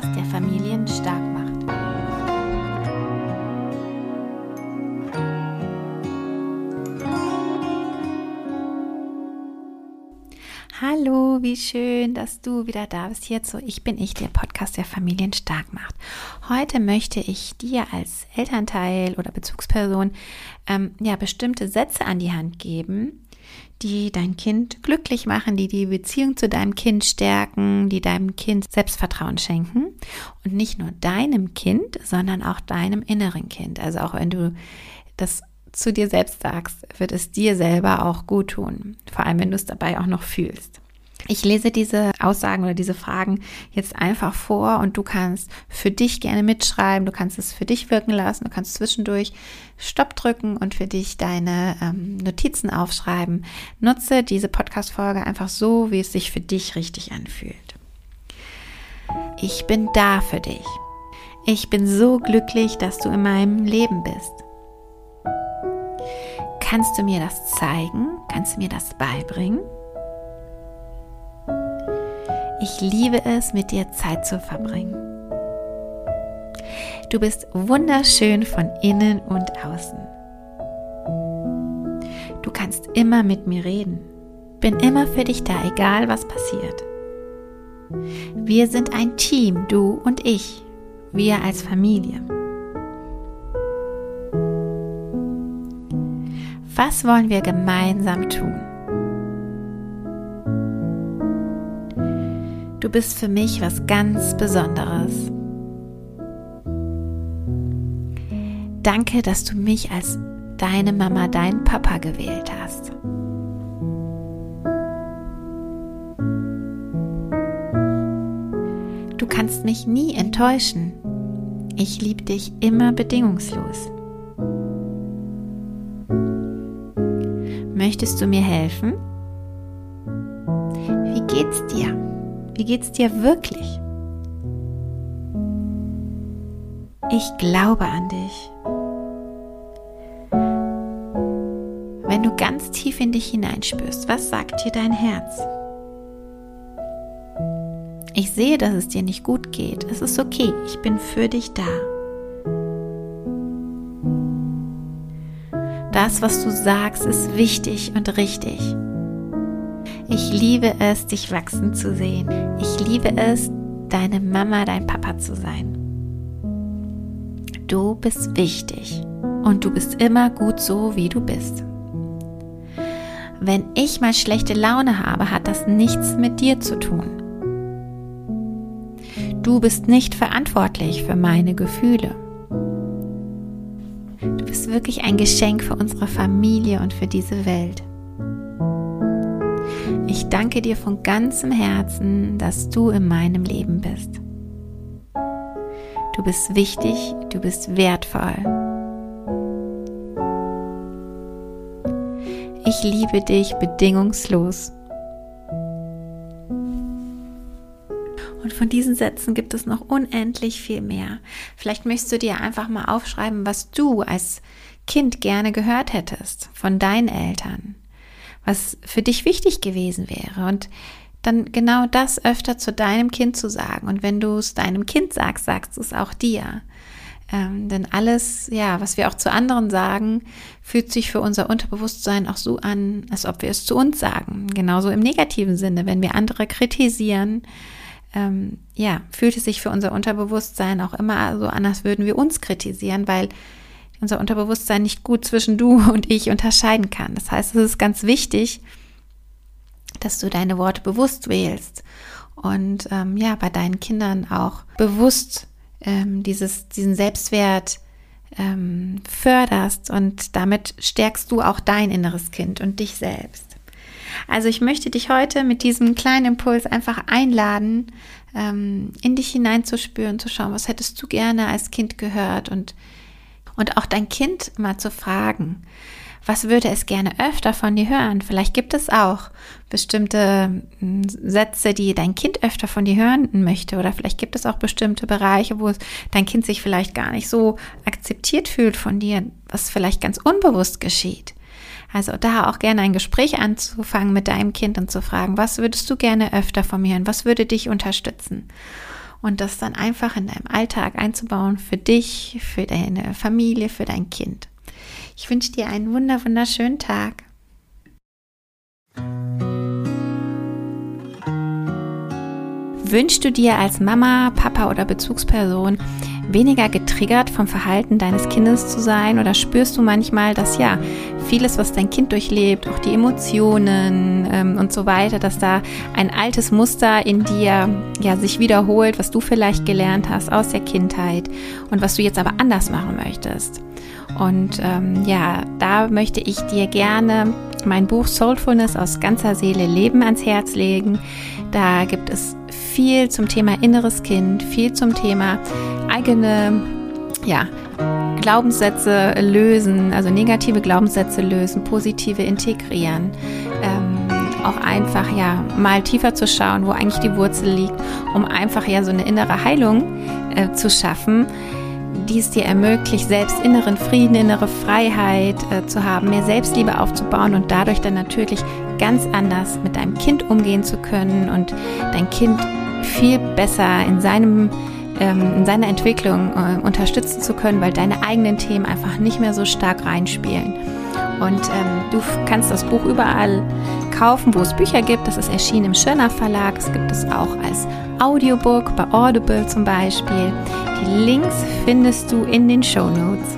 Podcast, der Familien stark macht. Hallo, wie schön, dass du wieder da bist. Hier zu Ich bin ich, der Podcast, der Familien stark macht. Heute möchte ich dir als Elternteil oder Bezugsperson ähm, ja bestimmte Sätze an die Hand geben, die dein Kind glücklich machen, die die Beziehung zu deinem Kind stärken, die deinem Kind Selbstvertrauen schenken und nicht nur deinem Kind, sondern auch deinem inneren Kind. Also auch wenn du das zu dir selbst sagst, wird es dir selber auch gut tun, vor allem wenn du es dabei auch noch fühlst. Ich lese diese Aussagen oder diese Fragen jetzt einfach vor und du kannst für dich gerne mitschreiben, du kannst es für dich wirken lassen, du kannst zwischendurch Stopp drücken und für dich deine ähm, Notizen aufschreiben. Nutze diese Podcast-Folge einfach so, wie es sich für dich richtig anfühlt. Ich bin da für dich. Ich bin so glücklich, dass du in meinem Leben bist. Kannst du mir das zeigen? Kannst du mir das beibringen? Ich liebe es, mit dir Zeit zu verbringen. Du bist wunderschön von innen und außen. Du kannst immer mit mir reden. Bin immer für dich da, egal was passiert. Wir sind ein Team, du und ich. Wir als Familie. Was wollen wir gemeinsam tun? Du bist für mich was ganz Besonderes. Danke, dass du mich als deine Mama, dein Papa gewählt hast. Du kannst mich nie enttäuschen. Ich liebe dich immer bedingungslos. Möchtest du mir helfen? Wie geht's dir? Wie geht's dir wirklich? Ich glaube an dich. Wenn du ganz tief in dich hineinspürst, was sagt dir dein Herz? Ich sehe, dass es dir nicht gut geht. Es ist okay. Ich bin für dich da. Das, was du sagst, ist wichtig und richtig. Ich liebe es, dich wachsen zu sehen. Ich liebe es, deine Mama, dein Papa zu sein. Du bist wichtig und du bist immer gut so, wie du bist. Wenn ich mal schlechte Laune habe, hat das nichts mit dir zu tun. Du bist nicht verantwortlich für meine Gefühle. Du bist wirklich ein Geschenk für unsere Familie und für diese Welt. Ich danke dir von ganzem Herzen, dass du in meinem Leben bist. Du bist wichtig, du bist wertvoll. Ich liebe dich bedingungslos. Und von diesen Sätzen gibt es noch unendlich viel mehr. Vielleicht möchtest du dir einfach mal aufschreiben, was du als Kind gerne gehört hättest von deinen Eltern was für dich wichtig gewesen wäre. Und dann genau das öfter zu deinem Kind zu sagen. Und wenn du es deinem Kind sagst, sagst du es auch dir. Ähm, denn alles, ja, was wir auch zu anderen sagen, fühlt sich für unser Unterbewusstsein auch so an, als ob wir es zu uns sagen. Genauso im negativen Sinne, wenn wir andere kritisieren, ähm, ja, fühlt es sich für unser Unterbewusstsein auch immer so an, als würden wir uns kritisieren, weil unser Unterbewusstsein nicht gut zwischen du und ich unterscheiden kann. Das heißt, es ist ganz wichtig, dass du deine Worte bewusst wählst und ähm, ja, bei deinen Kindern auch bewusst ähm, dieses, diesen Selbstwert ähm, förderst und damit stärkst du auch dein inneres Kind und dich selbst. Also ich möchte dich heute mit diesem kleinen Impuls einfach einladen, ähm, in dich hineinzuspüren, zu schauen, was hättest du gerne als Kind gehört und und auch dein Kind mal zu fragen, was würde es gerne öfter von dir hören? Vielleicht gibt es auch bestimmte hm, Sätze, die dein Kind öfter von dir hören möchte. Oder vielleicht gibt es auch bestimmte Bereiche, wo dein Kind sich vielleicht gar nicht so akzeptiert fühlt von dir, was vielleicht ganz unbewusst geschieht. Also da auch gerne ein Gespräch anzufangen mit deinem Kind und zu fragen, was würdest du gerne öfter von mir hören? Was würde dich unterstützen? Und das dann einfach in deinem Alltag einzubauen für dich, für deine Familie, für dein Kind. Ich wünsche dir einen wunder wunderschönen Tag. Wünschst du dir als Mama, Papa oder Bezugsperson weniger getriggert vom Verhalten deines Kindes zu sein oder spürst du manchmal, dass ja vieles, was dein Kind durchlebt, auch die Emotionen ähm, und so weiter, dass da ein altes Muster in dir ja sich wiederholt, was du vielleicht gelernt hast aus der Kindheit und was du jetzt aber anders machen möchtest. Und ähm, ja, da möchte ich dir gerne mein Buch Soulfulness aus ganzer Seele Leben ans Herz legen. Da gibt es viel zum Thema inneres Kind, viel zum Thema eigene, ja, Glaubenssätze lösen, also negative Glaubenssätze lösen, positive integrieren. Ähm, auch einfach ja mal tiefer zu schauen, wo eigentlich die Wurzel liegt, um einfach ja so eine innere Heilung äh, zu schaffen, die es dir ermöglicht, selbst inneren Frieden, innere Freiheit äh, zu haben, mehr Selbstliebe aufzubauen und dadurch dann natürlich ganz anders mit deinem Kind umgehen zu können und dein Kind viel besser in seinem ähm, in seiner Entwicklung äh, unterstützen zu können, weil deine eigenen Themen einfach nicht mehr so stark reinspielen. Und ähm, du kannst das Buch überall kaufen, wo es Bücher gibt. Das ist erschienen im Schöner Verlag. Es gibt es auch als Audiobook bei Audible zum Beispiel. Die Links findest du in den Show Notes.